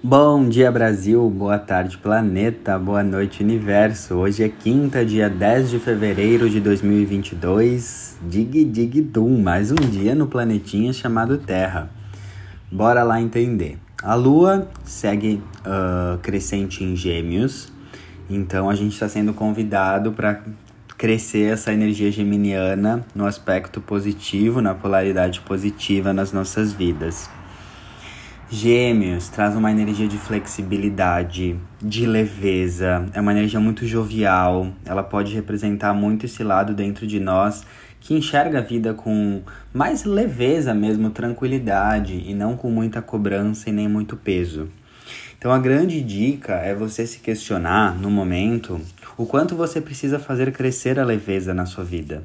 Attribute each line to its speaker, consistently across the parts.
Speaker 1: Bom dia Brasil, boa tarde planeta, boa noite universo. Hoje é quinta, dia 10 de fevereiro de 2022. Dig dig dum, mais um dia no planetinha chamado Terra. Bora lá entender. A Lua segue uh, crescente em Gêmeos, então a gente está sendo convidado para crescer essa energia geminiana no aspecto positivo, na polaridade positiva nas nossas vidas. Gêmeos traz uma energia de flexibilidade, de leveza, é uma energia muito jovial, ela pode representar muito esse lado dentro de nós que enxerga a vida com mais leveza mesmo, tranquilidade e não com muita cobrança e nem muito peso. Então a grande dica é você se questionar no momento o quanto você precisa fazer crescer a leveza na sua vida.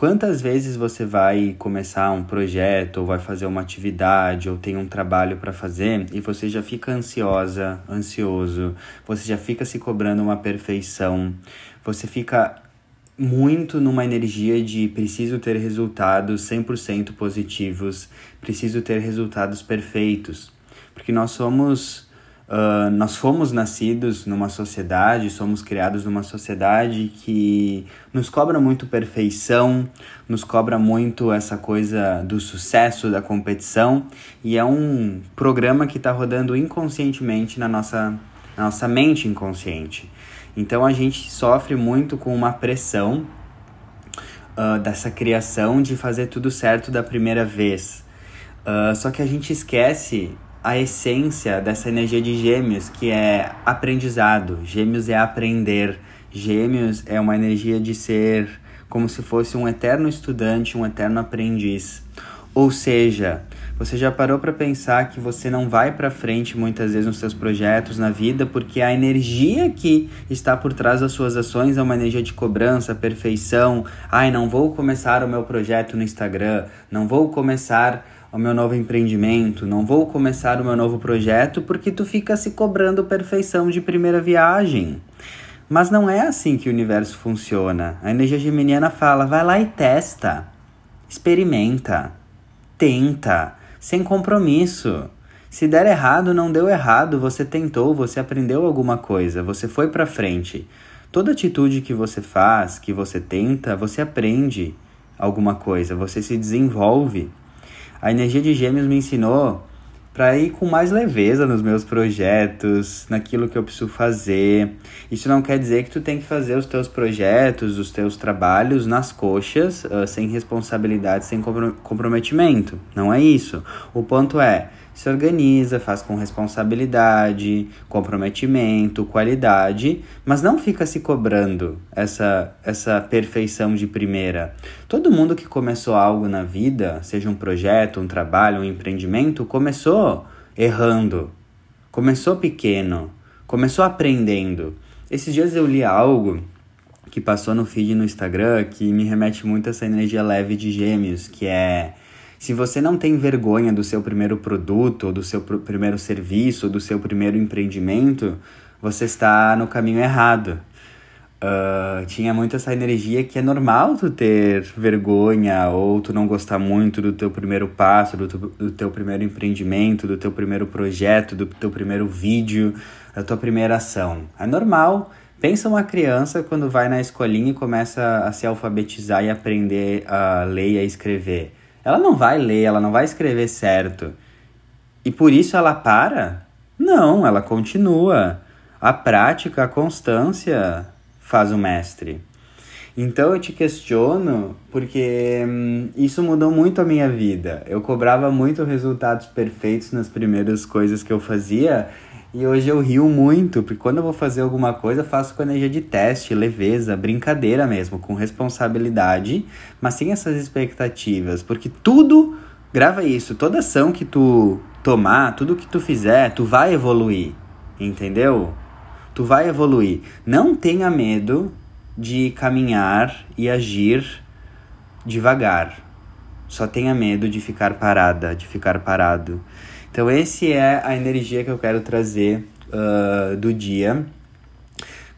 Speaker 1: Quantas vezes você vai começar um projeto, ou vai fazer uma atividade, ou tem um trabalho para fazer e você já fica ansiosa, ansioso, você já fica se cobrando uma perfeição, você fica muito numa energia de preciso ter resultados 100% positivos, preciso ter resultados perfeitos, porque nós somos Uh, nós fomos nascidos numa sociedade, somos criados numa sociedade que nos cobra muito perfeição, nos cobra muito essa coisa do sucesso, da competição, e é um programa que está rodando inconscientemente na nossa, na nossa mente inconsciente. Então a gente sofre muito com uma pressão uh, dessa criação de fazer tudo certo da primeira vez. Uh, só que a gente esquece a essência dessa energia de gêmeos, que é aprendizado. Gêmeos é aprender. Gêmeos é uma energia de ser como se fosse um eterno estudante, um eterno aprendiz. Ou seja, você já parou para pensar que você não vai para frente muitas vezes nos seus projetos na vida porque a energia que está por trás das suas ações é uma energia de cobrança, perfeição. Ai, não vou começar o meu projeto no Instagram, não vou começar o meu novo empreendimento, não vou começar o meu novo projeto porque tu fica se cobrando perfeição de primeira viagem. Mas não é assim que o universo funciona. A energia geminiana fala: vai lá e testa, experimenta, tenta, sem compromisso. Se der errado, não deu errado, você tentou, você aprendeu alguma coisa, você foi para frente. Toda atitude que você faz, que você tenta, você aprende alguma coisa, você se desenvolve. A energia de Gêmeos me ensinou para ir com mais leveza nos meus projetos, naquilo que eu preciso fazer. Isso não quer dizer que tu tem que fazer os teus projetos, os teus trabalhos nas coxas, uh, sem responsabilidade, sem comprometimento. Não é isso. O ponto é, se organiza, faz com responsabilidade, comprometimento, qualidade, mas não fica se cobrando essa, essa perfeição de primeira. Todo mundo que começou algo na vida, seja um projeto, um trabalho, um empreendimento, começou errando, começou pequeno, começou aprendendo. Esses dias eu li algo que passou no feed no Instagram que me remete muito a essa energia leve de gêmeos, que é se você não tem vergonha do seu primeiro produto, ou do seu pr primeiro serviço, ou do seu primeiro empreendimento, você está no caminho errado. Uh, tinha muito essa energia que é normal tu ter vergonha ou tu não gostar muito do teu primeiro passo, do, tu, do teu primeiro empreendimento, do teu primeiro projeto, do teu primeiro vídeo, da tua primeira ação. É normal. Pensa uma criança quando vai na escolinha e começa a se alfabetizar e aprender a ler e a escrever. Ela não vai ler, ela não vai escrever certo. E por isso ela para? Não, ela continua. A prática, a constância faz o mestre. Então eu te questiono porque hum, isso mudou muito a minha vida. Eu cobrava muito resultados perfeitos nas primeiras coisas que eu fazia e hoje eu rio muito, porque quando eu vou fazer alguma coisa, faço com energia de teste, leveza, brincadeira mesmo, com responsabilidade, mas sem essas expectativas, porque tudo, grava isso, toda ação que tu tomar, tudo que tu fizer, tu vai evoluir, entendeu? Tu vai evoluir. Não tenha medo de caminhar e agir devagar. Só tenha medo de ficar parada, de ficar parado. Então, esse é a energia que eu quero trazer uh, do dia.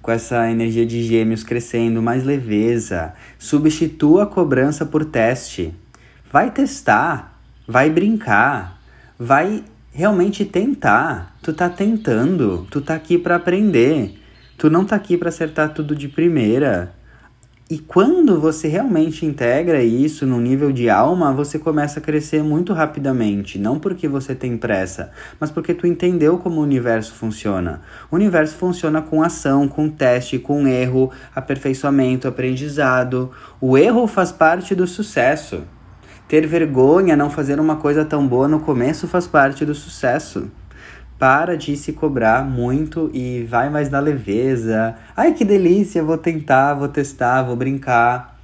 Speaker 1: Com essa energia de gêmeos crescendo, mais leveza. Substitua a cobrança por teste. Vai testar, vai brincar, vai realmente tentar. Tu tá tentando, tu tá aqui para aprender. Tu não tá aqui para acertar tudo de primeira. E quando você realmente integra isso no nível de alma, você começa a crescer muito rapidamente. Não porque você tem pressa, mas porque tu entendeu como o universo funciona. O universo funciona com ação, com teste, com erro, aperfeiçoamento, aprendizado. O erro faz parte do sucesso. Ter vergonha, não fazer uma coisa tão boa no começo faz parte do sucesso para de se cobrar muito e vai mais na leveza. Ai, que delícia, vou tentar, vou testar, vou brincar.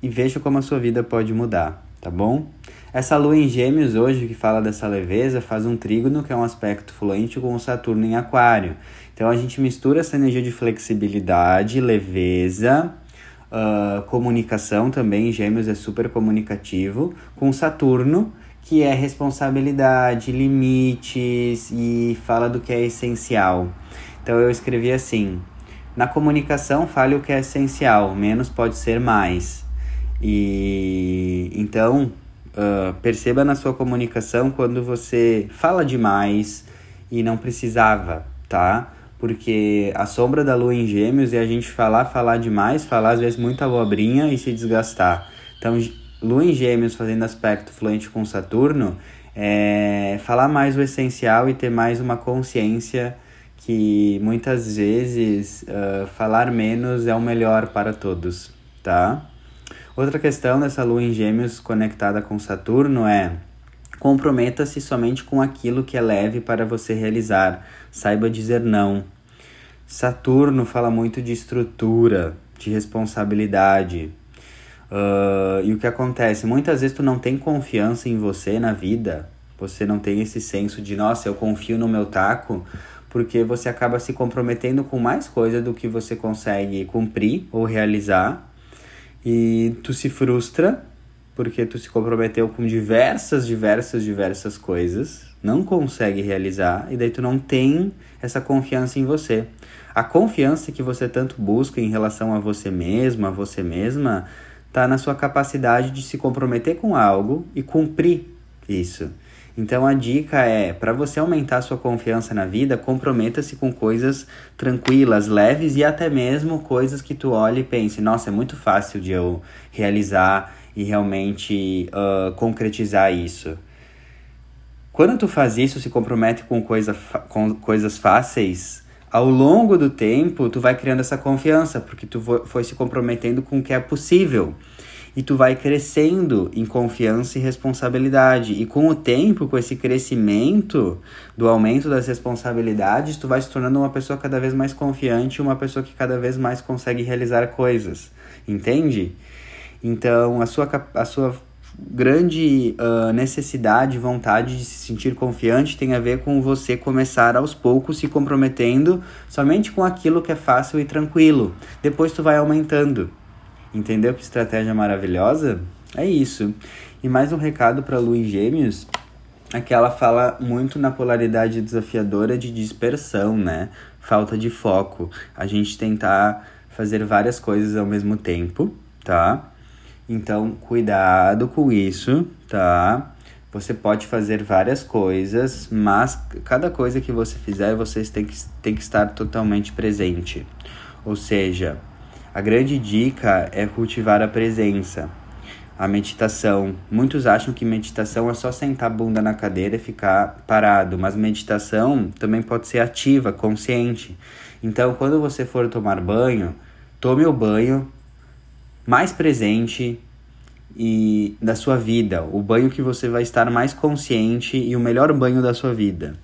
Speaker 1: E veja como a sua vida pode mudar, tá bom? Essa lua em Gêmeos hoje, que fala dessa leveza, faz um trígono, que é um aspecto fluente com o Saturno em Aquário. Então a gente mistura essa energia de flexibilidade, leveza, uh, comunicação também. Gêmeos é super comunicativo, com Saturno que é responsabilidade, limites e fala do que é essencial. Então eu escrevi assim: na comunicação fale o que é essencial, menos pode ser mais. E então uh, perceba na sua comunicação quando você fala demais e não precisava, tá? Porque a sombra da lua em gêmeos é a gente falar, falar demais, falar às vezes muita abobrinha e se desgastar. Então Lua em Gêmeos fazendo aspecto fluente com Saturno, é falar mais o essencial e ter mais uma consciência que muitas vezes uh, falar menos é o melhor para todos, tá? Outra questão dessa lua em Gêmeos conectada com Saturno é comprometa-se somente com aquilo que é leve para você realizar. Saiba dizer não. Saturno fala muito de estrutura, de responsabilidade, Uh, e o que acontece? Muitas vezes tu não tem confiança em você na vida, você não tem esse senso de, nossa, eu confio no meu taco, porque você acaba se comprometendo com mais coisa do que você consegue cumprir ou realizar. E tu se frustra porque tu se comprometeu com diversas, diversas, diversas coisas, não consegue realizar e daí tu não tem essa confiança em você. A confiança que você tanto busca em relação a você mesmo, a você mesma, está na sua capacidade de se comprometer com algo e cumprir isso. Então a dica é, para você aumentar sua confiança na vida, comprometa-se com coisas tranquilas, leves e até mesmo coisas que tu olhe e pense, nossa, é muito fácil de eu realizar e realmente uh, concretizar isso. Quando tu faz isso, se compromete com, coisa, com coisas fáceis, ao longo do tempo, tu vai criando essa confiança, porque tu foi se comprometendo com o que é possível. E tu vai crescendo em confiança e responsabilidade. E com o tempo, com esse crescimento do aumento das responsabilidades, tu vai se tornando uma pessoa cada vez mais confiante, uma pessoa que cada vez mais consegue realizar coisas. Entende? Então, a sua, a sua grande uh, necessidade, vontade de se sentir confiante tem a ver com você começar aos poucos se comprometendo somente com aquilo que é fácil e tranquilo. Depois tu vai aumentando. Entendeu que estratégia maravilhosa? É isso. E mais um recado para Lu Gêmeos, é que ela fala muito na polaridade desafiadora de dispersão, né? Falta de foco. A gente tentar fazer várias coisas ao mesmo tempo, tá? Então, cuidado com isso, tá? Você pode fazer várias coisas, mas cada coisa que você fizer, vocês têm que, têm que estar totalmente presente. Ou seja, a grande dica é cultivar a presença. A meditação. Muitos acham que meditação é só sentar a bunda na cadeira e ficar parado, mas meditação também pode ser ativa, consciente. Então, quando você for tomar banho, tome o banho mais presente e da sua vida, o banho que você vai estar mais consciente e o melhor banho da sua vida.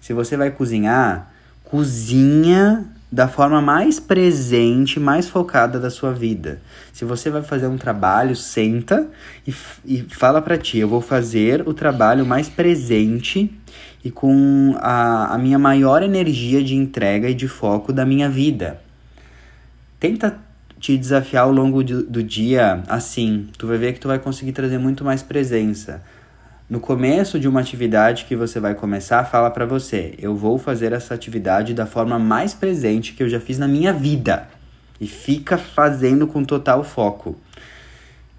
Speaker 1: Se você vai cozinhar, cozinha da forma mais presente, mais focada da sua vida. Se você vai fazer um trabalho, senta e, e fala para ti, eu vou fazer o trabalho mais presente e com a, a minha maior energia de entrega e de foco da minha vida. Tenta te desafiar ao longo do, dia assim, tu vai ver que tu vai conseguir trazer muito mais presença. No começo de uma atividade que você vai começar, fala para você: eu vou fazer essa atividade da forma mais presente que eu já fiz na minha vida. E fica fazendo com total foco.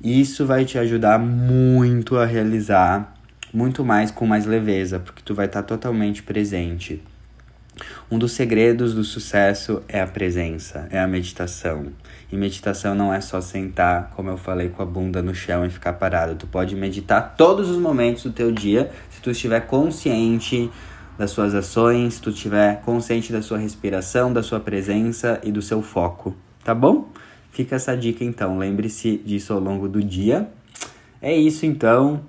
Speaker 1: Isso vai te ajudar muito a realizar muito mais com mais leveza, porque tu vai estar tá totalmente presente. Um dos segredos do sucesso é a presença, é a meditação. E meditação não é só sentar, como eu falei, com a bunda no chão e ficar parado. Tu pode meditar todos os momentos do teu dia, se tu estiver consciente das suas ações, se tu estiver consciente da sua respiração, da sua presença e do seu foco, tá bom? Fica essa dica então, lembre-se disso ao longo do dia. É isso então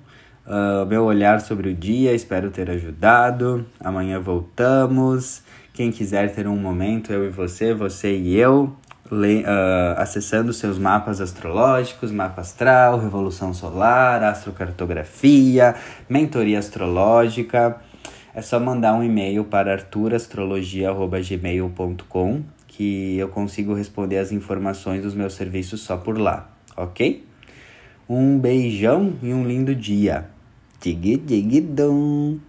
Speaker 1: uh, meu olhar sobre o dia. Espero ter ajudado. Amanhã voltamos. Quem quiser ter um momento, eu e você, você e eu, le, uh, acessando seus mapas astrológicos, mapa astral, revolução solar, astrocartografia, mentoria astrológica, é só mandar um e-mail para arturastrologia.gmail.com que eu consigo responder as informações dos meus serviços só por lá, ok? Um beijão e um lindo dia. Dig dig dum.